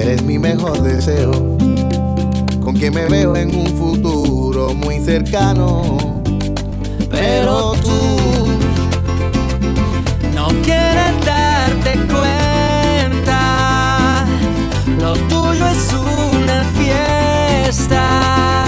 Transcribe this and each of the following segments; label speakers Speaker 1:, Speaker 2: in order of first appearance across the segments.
Speaker 1: Eres mi mejor deseo, con quien me veo en un futuro muy cercano. Pero tú
Speaker 2: no quieres darte cuenta, lo tuyo es una fiesta.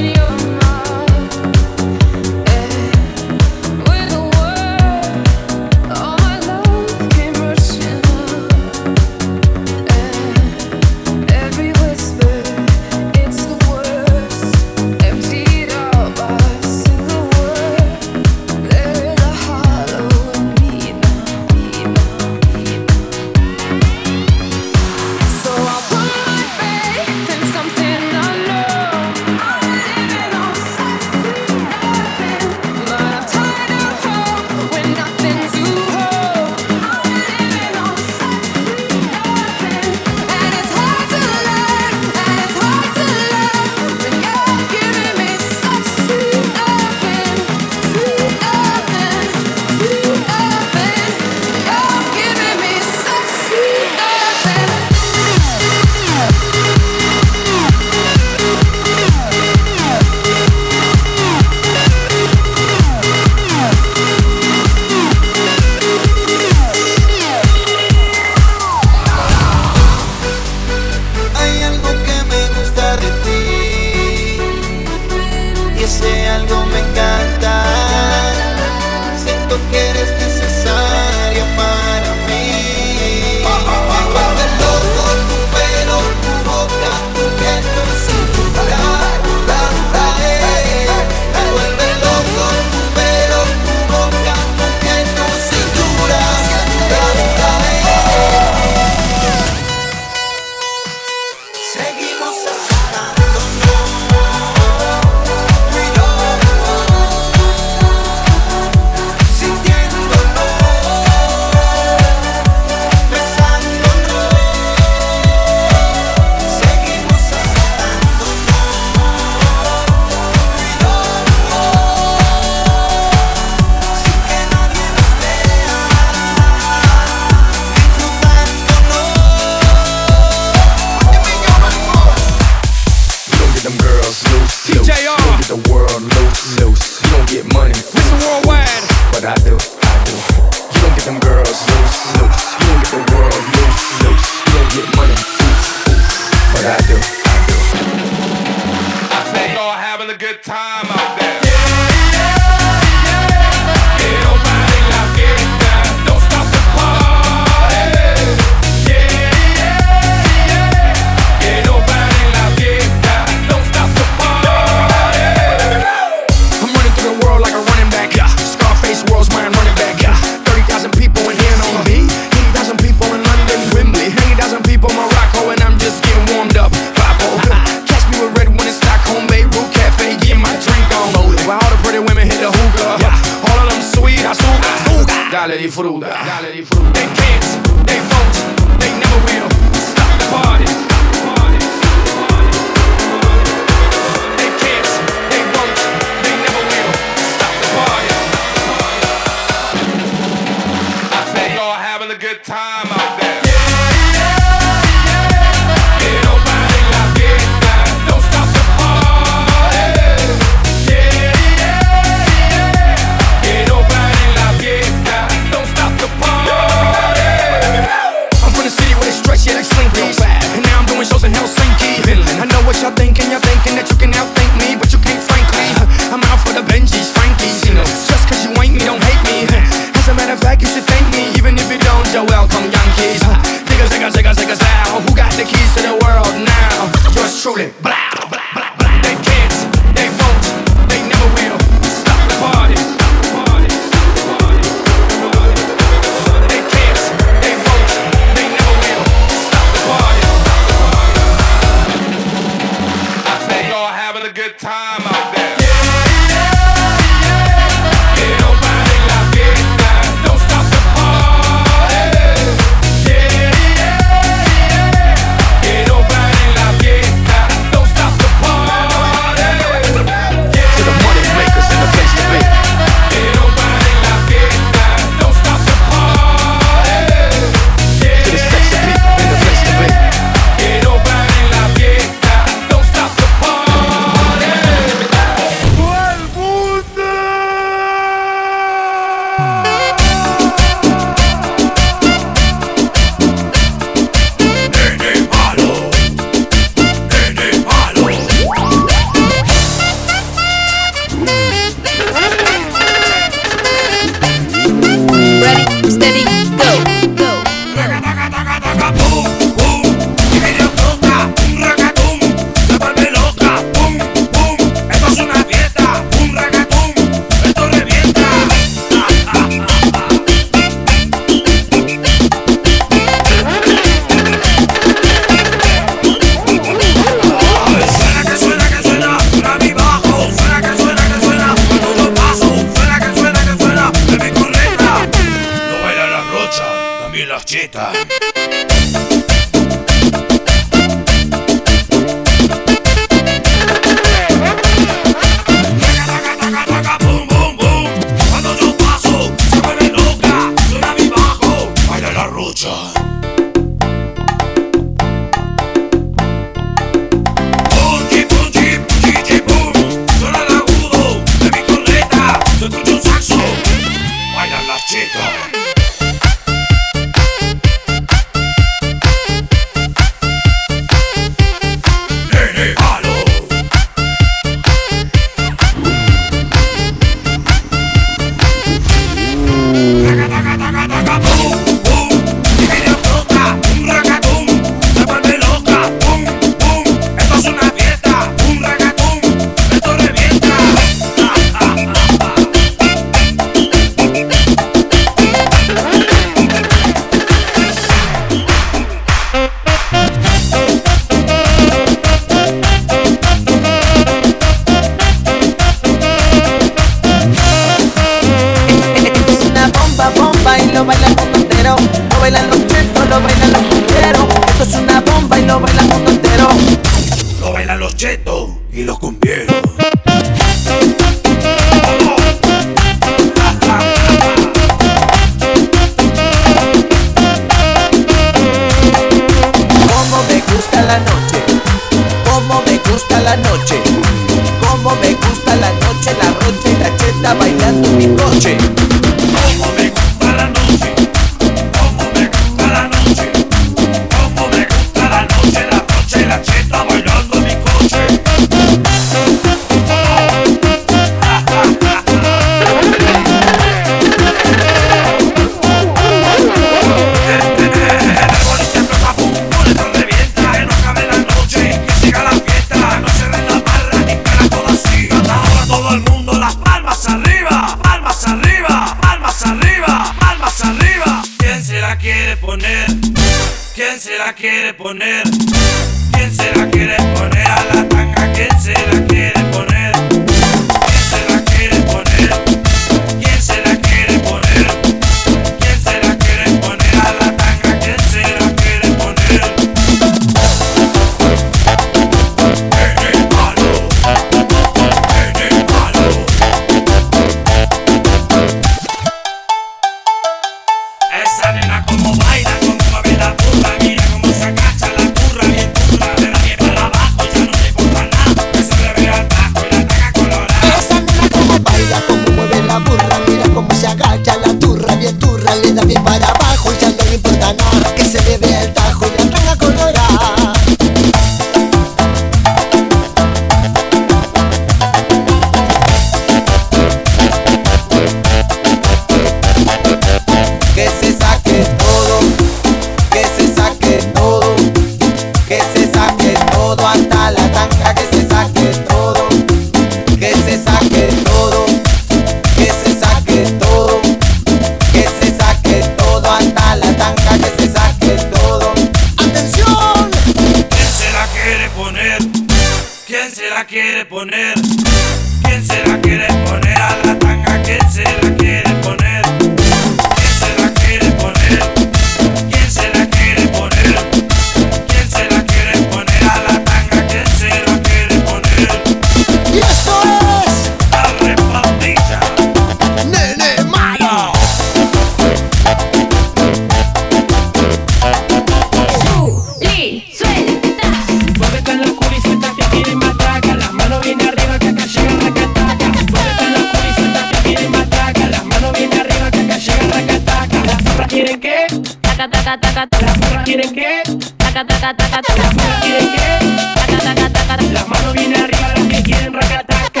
Speaker 3: Taca,
Speaker 4: taca, taca.
Speaker 5: Quieren qué?
Speaker 4: Taca, taca, taca, taca.
Speaker 5: Las quieren?
Speaker 4: Taca, taca, taca, taca.
Speaker 5: Manos bien arriba las que quieren racataca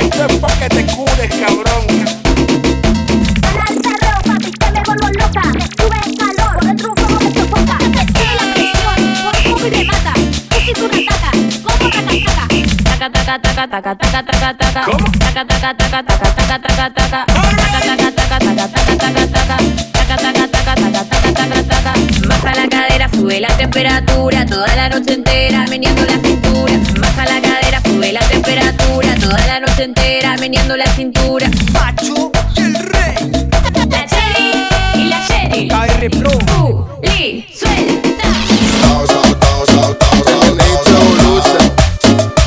Speaker 6: Esto es pa' que te cures, cabrón.
Speaker 7: Lanza ropa, que me vuelvo loca. Me sube el calor, por dentro un fuego me sofoca. La presión, por poco y me mata. Tu cintura ataca, como.
Speaker 4: Taca, taca, taca, taca, taca, taca, taca. Taca, taca, taca, taca, taca, taca, taca. Taca, taca, noche entera, meneando la cintura. Baja la cadera, sube la temperatura toda la noche entera, meneando la cintura.
Speaker 6: Pacho y el rey.
Speaker 4: La Cherry y la Sherry.
Speaker 6: KR Pro.
Speaker 4: Uh, Li, suelta.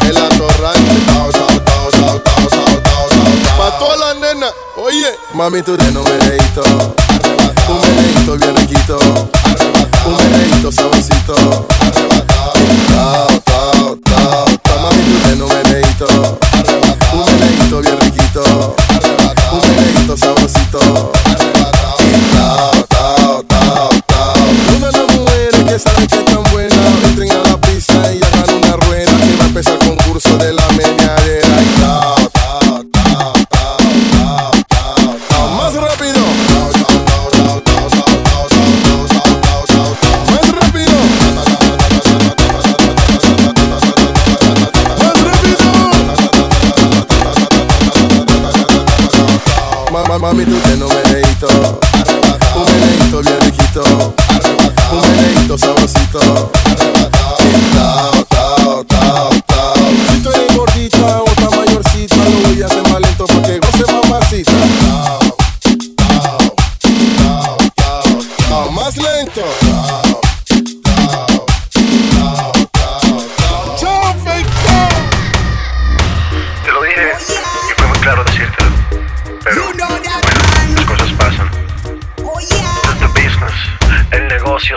Speaker 8: El atorrante. Pa' todas las nenas, oye. Mami, tú tienes un meneíto. Un meneíto bien riquito. Un meneíto saborcito. Mami, tú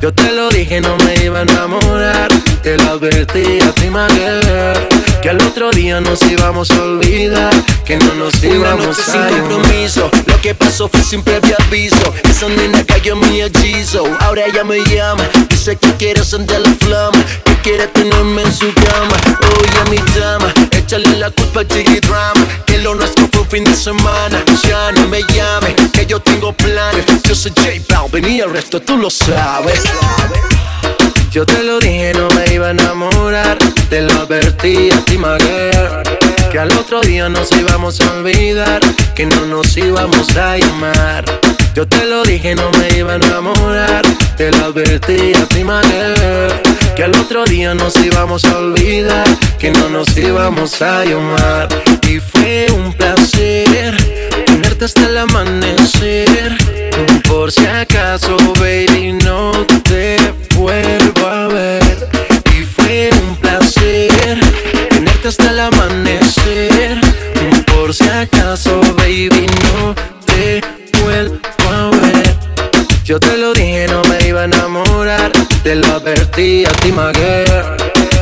Speaker 9: Yo te lo dije, no me iba a enamorar. Te lo advertí a ti, girl, Que al otro día nos íbamos a olvidar. Que no nos íbamos Una noche a sin compromiso. Lo que pasó fue sin previo aviso. Esa nena cayó en mi hechizo. Ahora ella me llama. Dice que quiere sentir la flama. Que
Speaker 10: quiere tenerme en su cama. Oye, mi dama. Échale la culpa al Drama. Que lo nuestro fue un fin de semana. Ya no me llame. Que yo tengo planes. Yo soy J Balvin y el resto tú lo sabes. Yo te lo dije, no me iba a enamorar. Te lo advertí a ti, María. Que al otro día nos íbamos a olvidar. Que no nos íbamos a llamar. Yo te lo dije, no me iba a enamorar. Te lo advertí a ti, María. Que al otro día nos íbamos a olvidar. Que no nos íbamos a llamar. Y fue un placer tenerte hasta el amanecer por si acaso, baby, no te vuelvo a ver. Y fue un placer tenerte hasta el amanecer. Por si acaso, baby, no te vuelvo a ver. Yo te lo dije, no me iba a enamorar. Te lo advertí a ti, my.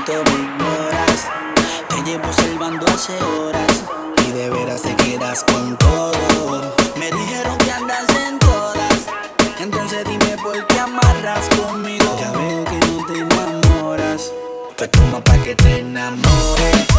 Speaker 11: momento me ignoras. Te llevo salvando hace horas y de veras te quedas con todo. Me dijeron que andas en todas, entonces dime por qué amarras conmigo. Ya veo que no te enamoras, pues como pa' que te enamores.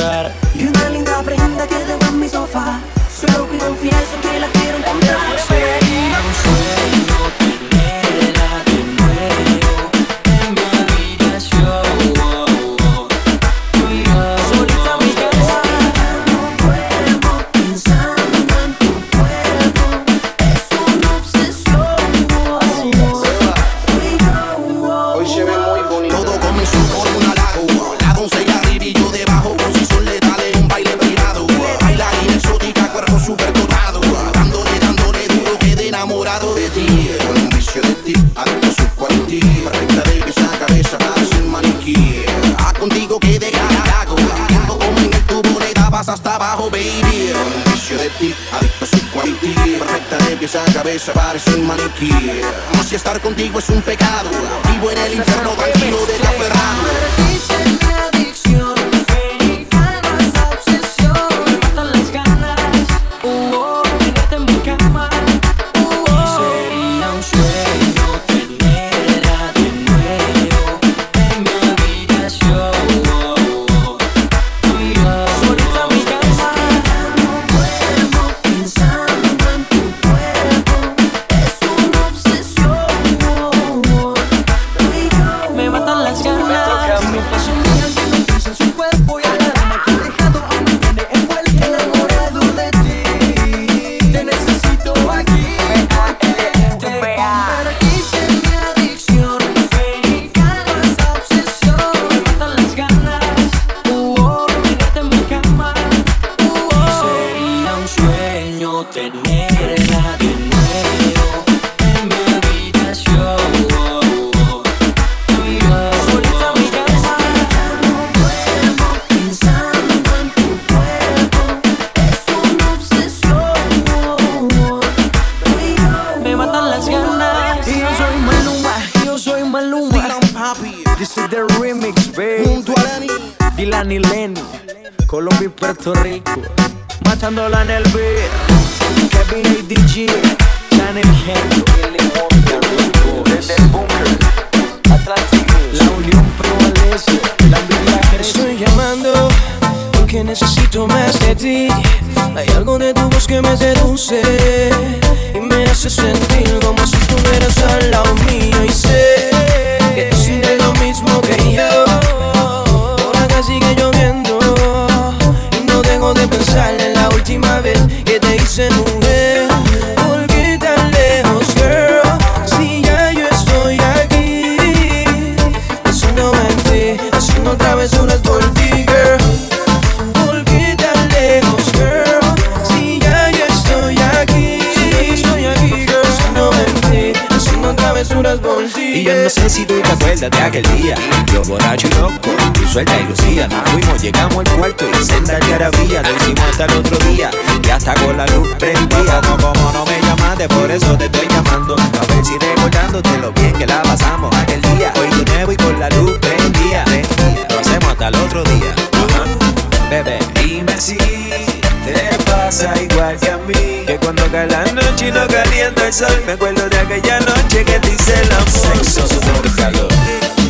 Speaker 9: encontrar. Y una
Speaker 2: linda prenda que dejó en mi sofá. Solo confieso que la quiero encontrar.
Speaker 12: Ti, adicto a quality. Perfecta de pies a cabeza, parece un maniquí. Como si estar contigo es un pecado. Vivo en el infierno, tranquilo de la
Speaker 9: seduce y me hace sentir
Speaker 13: de aquel día. Yo borracho y loco, tú suelta y lucía. Nos fuimos, llegamos al cuarto y senda de algarabía Lo hicimos hasta el otro día Y hasta con la luz prendida No como no me llamaste, por eso te estoy llamando. A ver si recordándote lo bien que la pasamos aquel día. Hoy de nuevo y con la luz prendida Lo hacemos hasta el otro día. Bebé, dime si te pasa igual que a mí. Que cuando cae la noche y no calienta el sol Me acuerdo de aquella noche que te hice el amor. Sexo, calor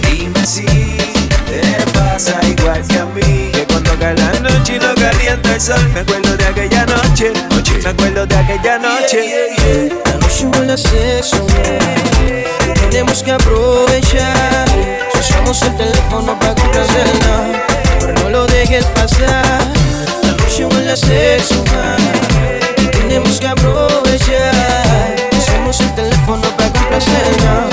Speaker 13: Dime si te pasa igual que a mí. Que cuando cae la noche y no calienta el sol Me acuerdo de aquella noche. Me acuerdo de aquella noche.
Speaker 9: La noche huele a sexo tenemos que aprovechar. Usamos el teléfono para complacerla, pero no lo dejes pasar. Y tenemos que aprovechar. Usamos el teléfono para complacerla, pero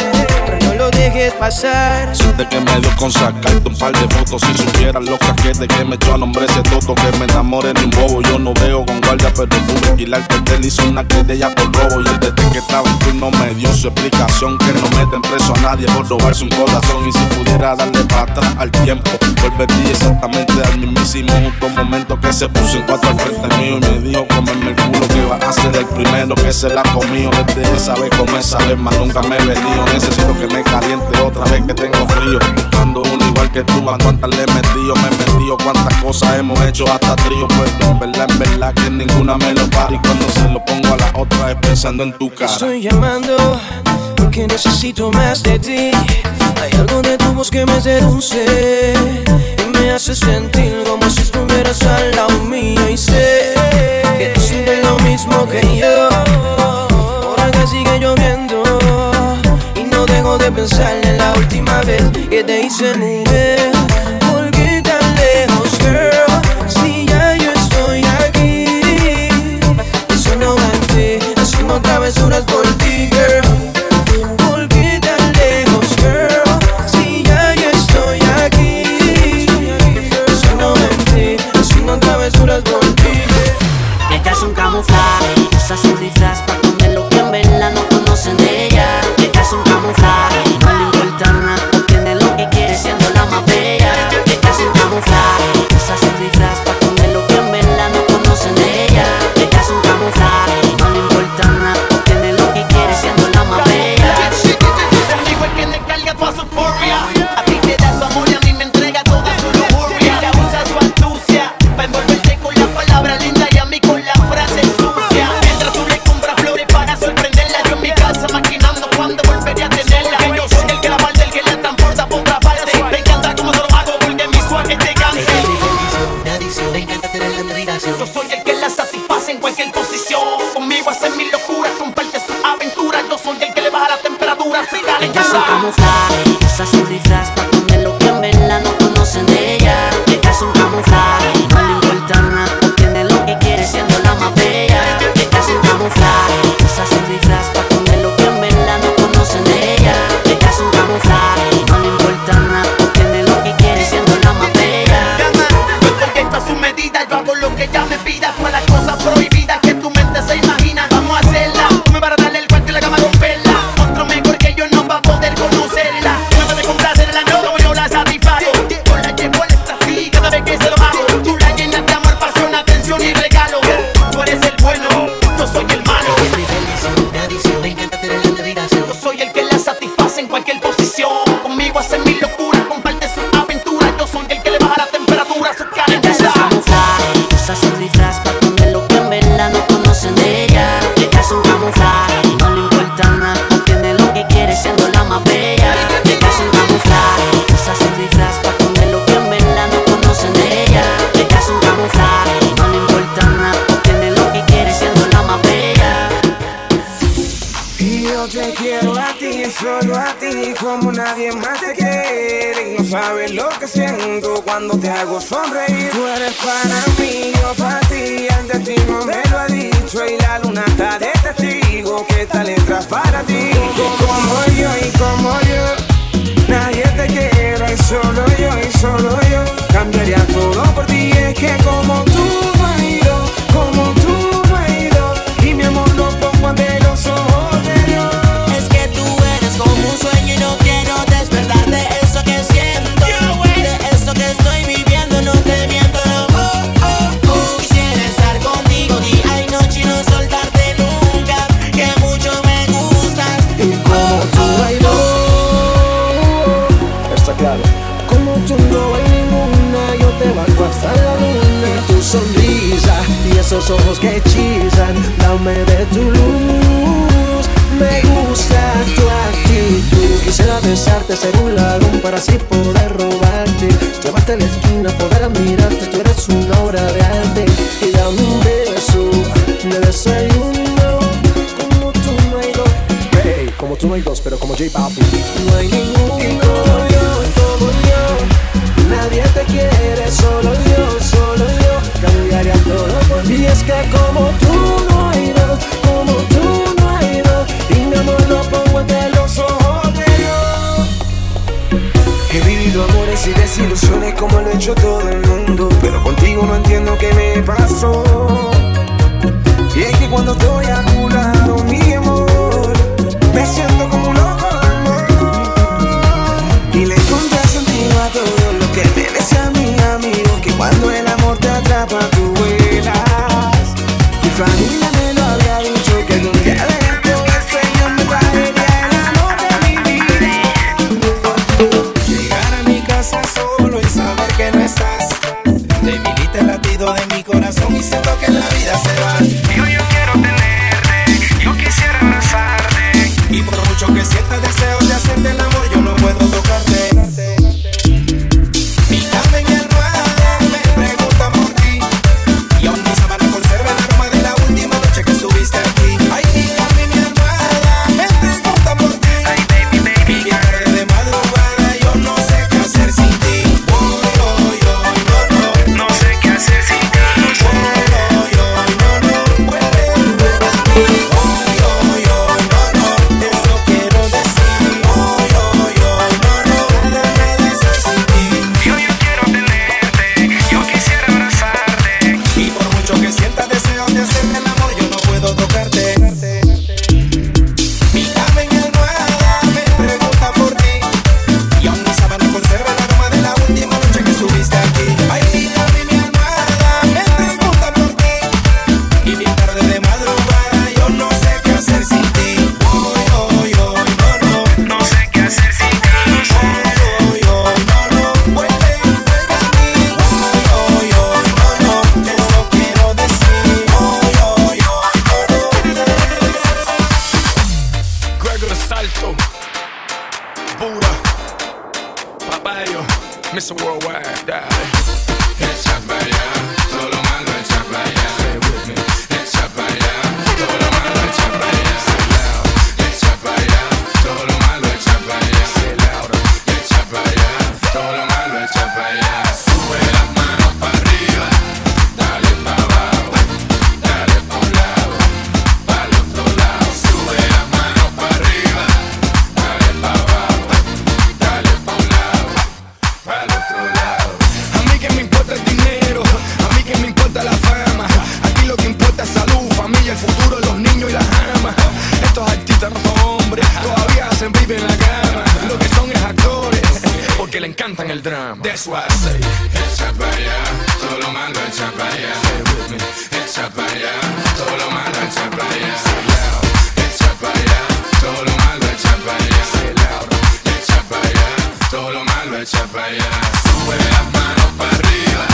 Speaker 14: De que me dio con sacarte un par de fotos. Si supieras lo que de que me echó a nombre ese toto. Que me enamoré de un bobo. Yo no veo con guardia pero pude alquilar que él hizo una querella por robo. Y él desde que estaba en turno me dio su explicación. Que no meten preso a nadie por robarse un corazón. Y si pudiera darle atrás al tiempo Volvería exactamente al mismísimo. Justo momento Que se puso en cuatro al frente mío Y me dijo comerme el culo que va a ser el primero que se la comió Desde esa vez como esa vez más nunca me he venido. Necesito que me caliente otra vez que tengo frío Buscando uno igual que tú, a cuántas le he metido Me he metido, cuántas cosas hemos hecho hasta trío Pues en verdad, en verdad que ninguna me lo para Y cuando se lo pongo a la otra es pensando en tu cara
Speaker 9: Estoy llamando porque necesito más de ti. Hay algo de tu voz que me seduce y me hace sentir como si estuvieras al lado mío. Y sé que tú sientes lo mismo que yo. Por acá sigue lloviendo de pensar en la última vez que te hice mujer. ¿Por qué tan lejos, girl? Si ya yo estoy aquí. Eso no mentir, haciendo travesuras por
Speaker 15: sonreír. Tú eres para mí, yo para ti. Antes ti no me lo ha dicho y la luna está de testigo que esta letra para ti. Como yo y como yo, nadie te quiere, solo yo y solo yo. ojos
Speaker 16: que
Speaker 15: hechizan, dame de tu luz. Me gusta tu actitud. Quisiera besarte, ser un ladrón para así poder robarte. Llevarte a la esquina, poder admirarte. Tú eres una obra de arte. Y dame un beso, me desayuno. Como tú no hay dos. Hey, como tú no hay dos, pero como J Balvin. No hay ninguno. Como yo, como yo. Nadie te quiere, solo yo, solo yo yo todo por mí. Y es que como tú no hay dos, como tú no hay dos, y mi amor lo pongo entre los ojos de Dios. He vivido amores y desilusiones como lo ha hecho todo el mundo, pero contigo no entiendo qué me pasó. Y es que cuando estoy a tu lado, mi amor, me siento como un loco de amor. Y le conté a todo lo que me mi amigo, que cuando él amor te atrapa, tú vuelas. Mi familia el
Speaker 9: drama.
Speaker 3: That's why I say, echa para todo lo mando echa para allá. Echa para allá, todo lo mando echa para allá. Echa para allá, todo lo mando echa para allá. Echa para allá, todo lo mando echa para. Sube las manos para arriba.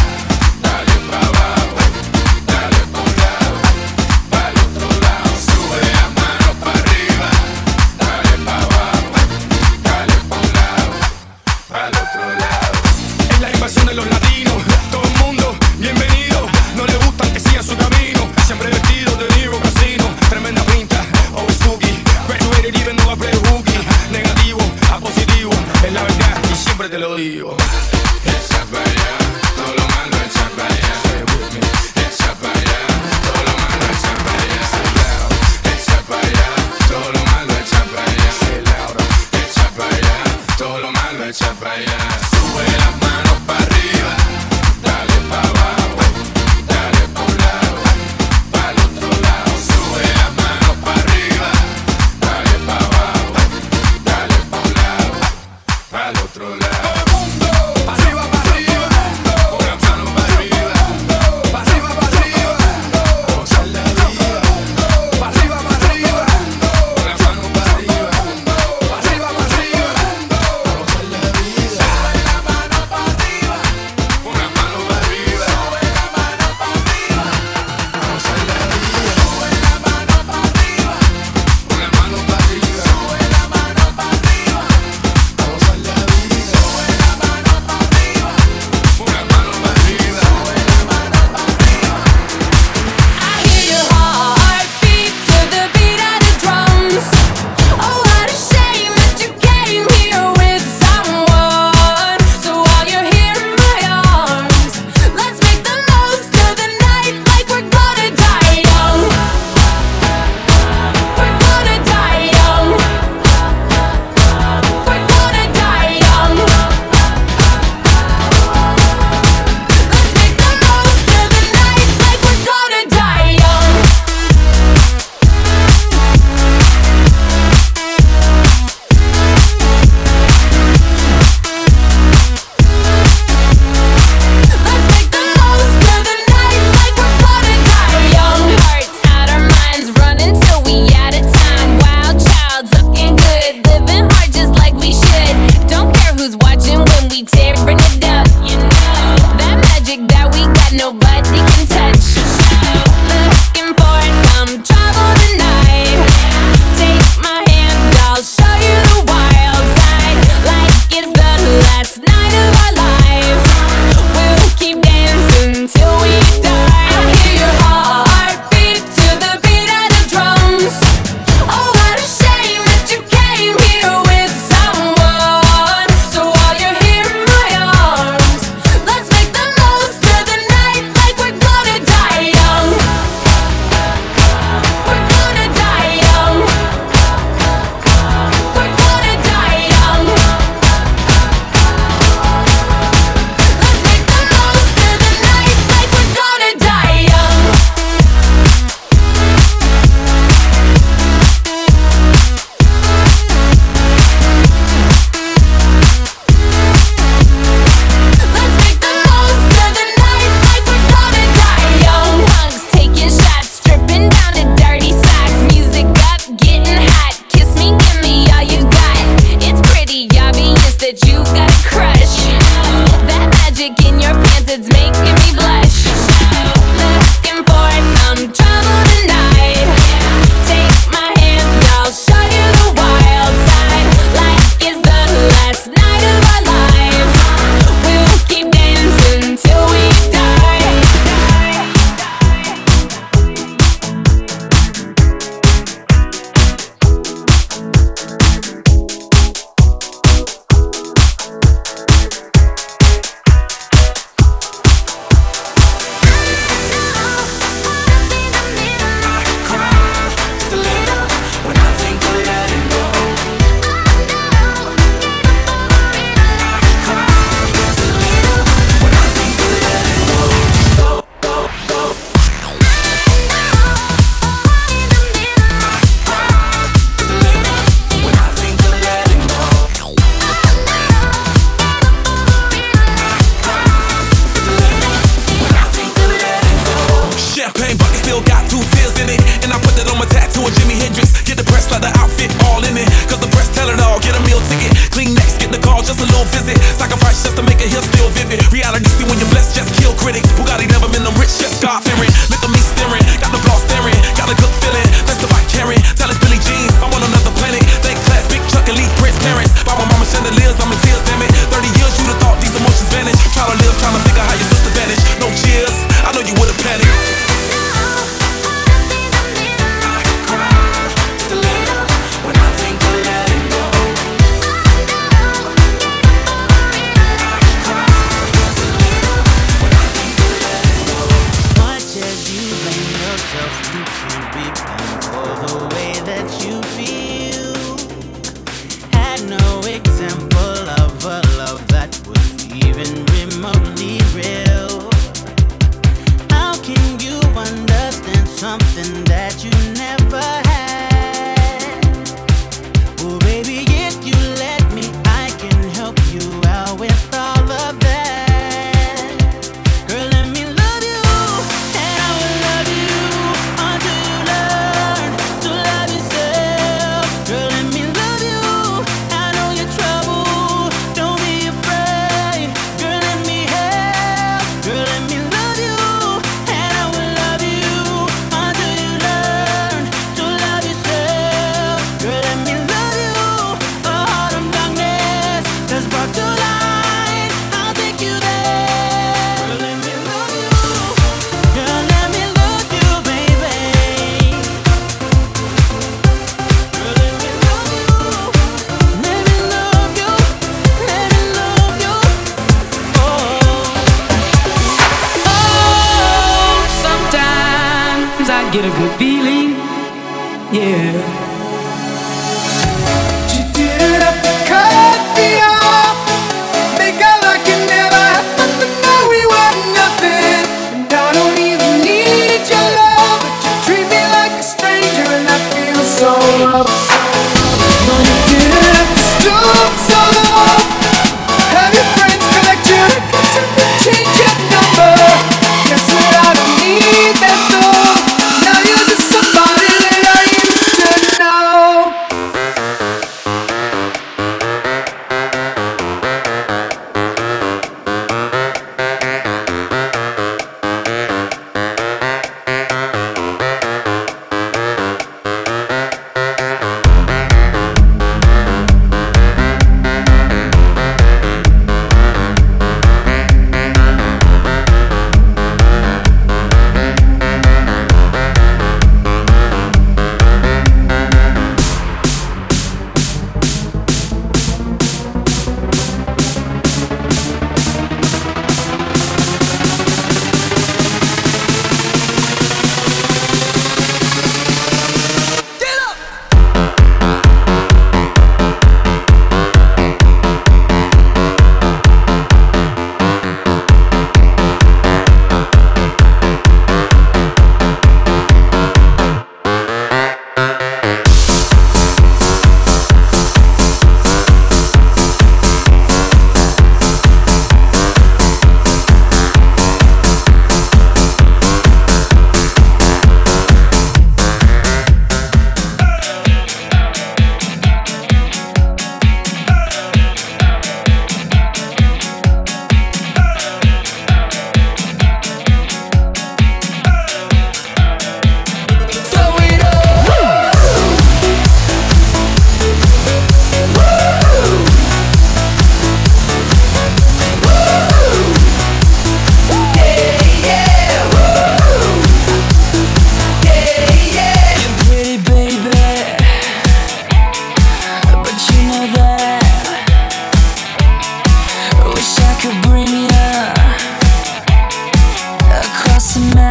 Speaker 17: To me.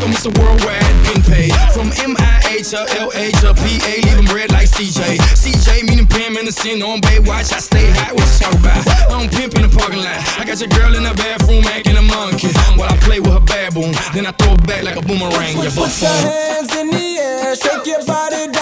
Speaker 17: I'm Mr. Worldwide, been paid. From MIA to LA to PA, leave red like CJ. CJ meaning Pam in the sin on Baywatch. I stay high with shower about? I'm pimp in the parking lot. I got your girl in the bathroom acting a monkey. While I play with her baboon, then I throw it back like a boomerang. You.
Speaker 6: Put your hands in the air, shake your body down.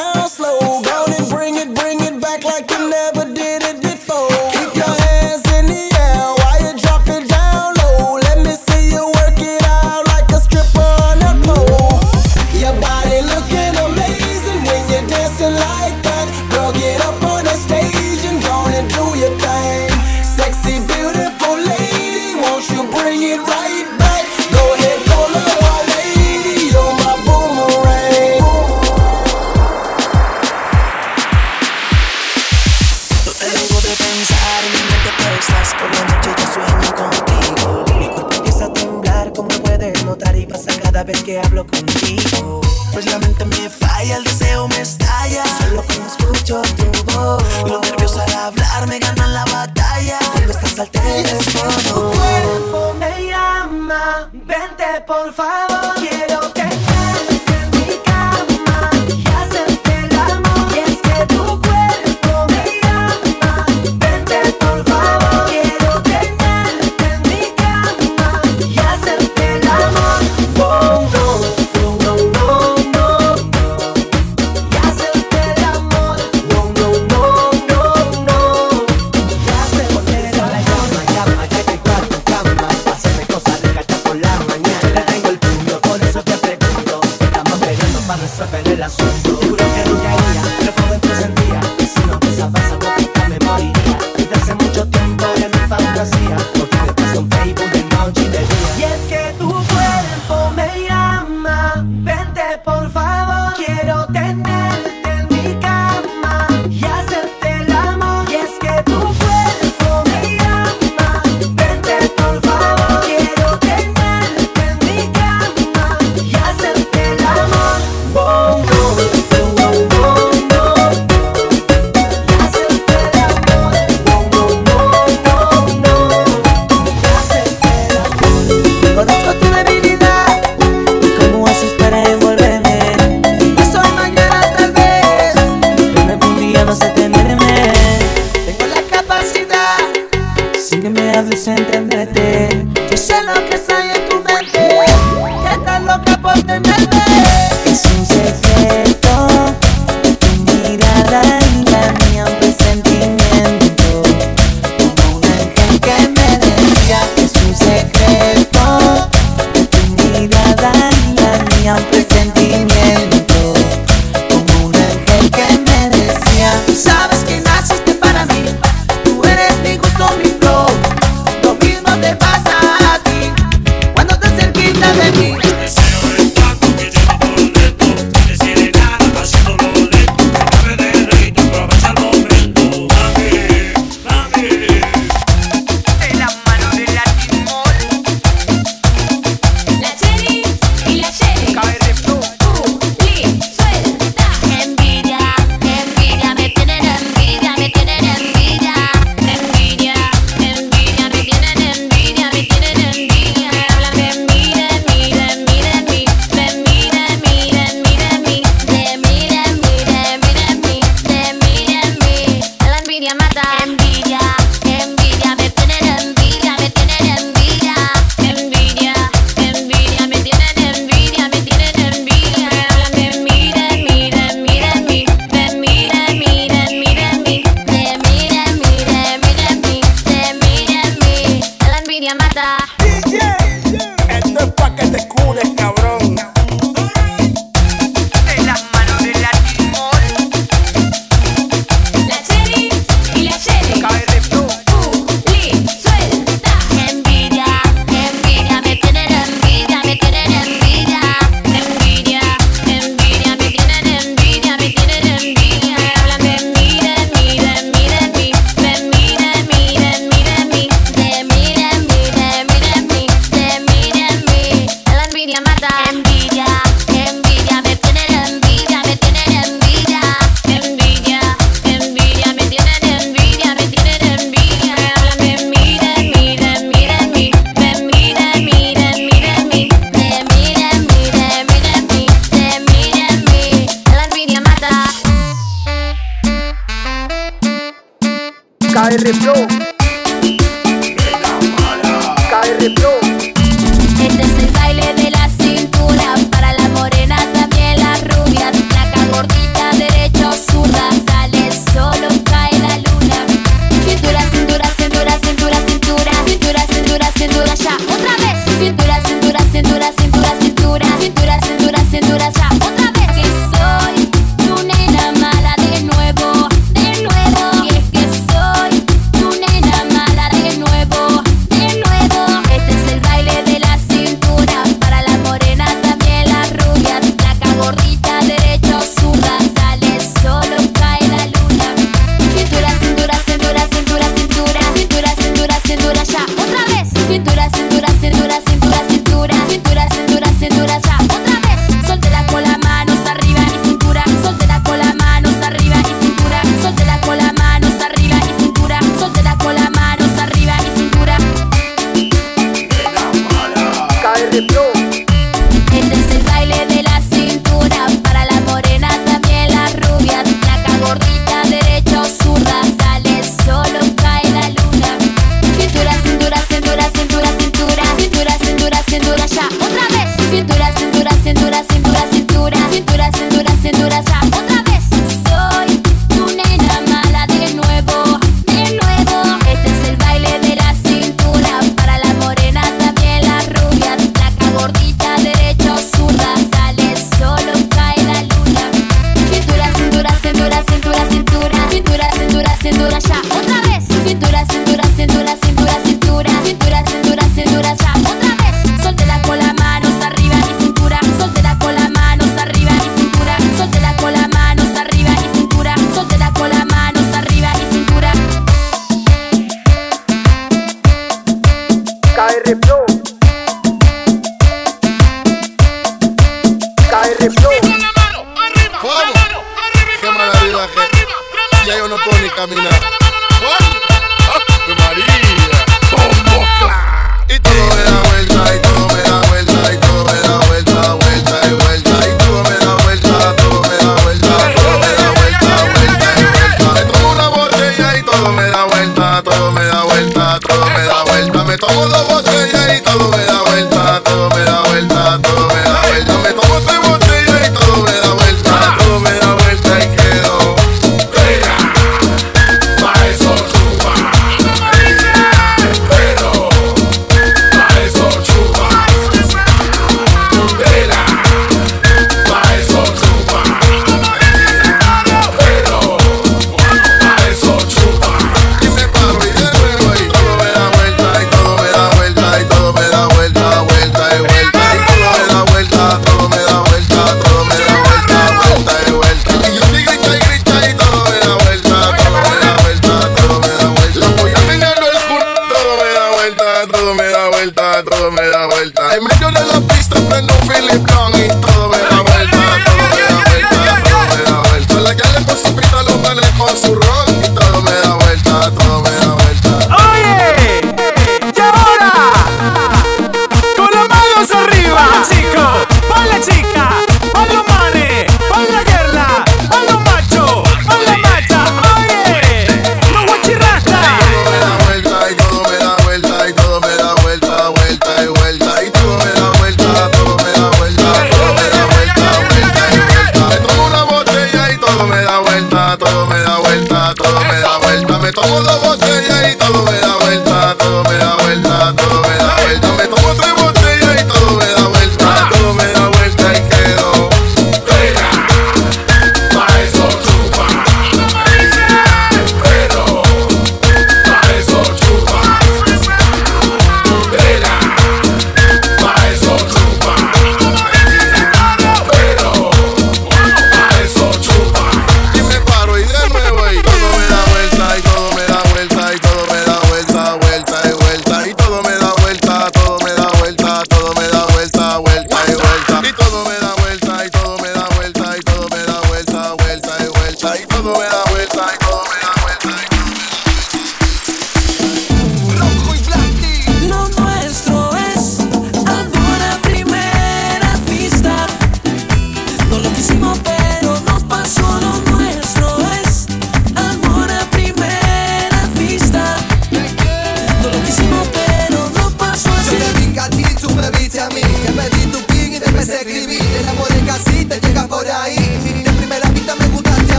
Speaker 11: En
Speaker 8: medio de la pista prendo un Philip Don y todo me da vuelta, todo me da vuelta, todo me da vuelta. La que le puso pita los manes con su
Speaker 18: rol.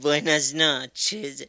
Speaker 18: Buenas noches.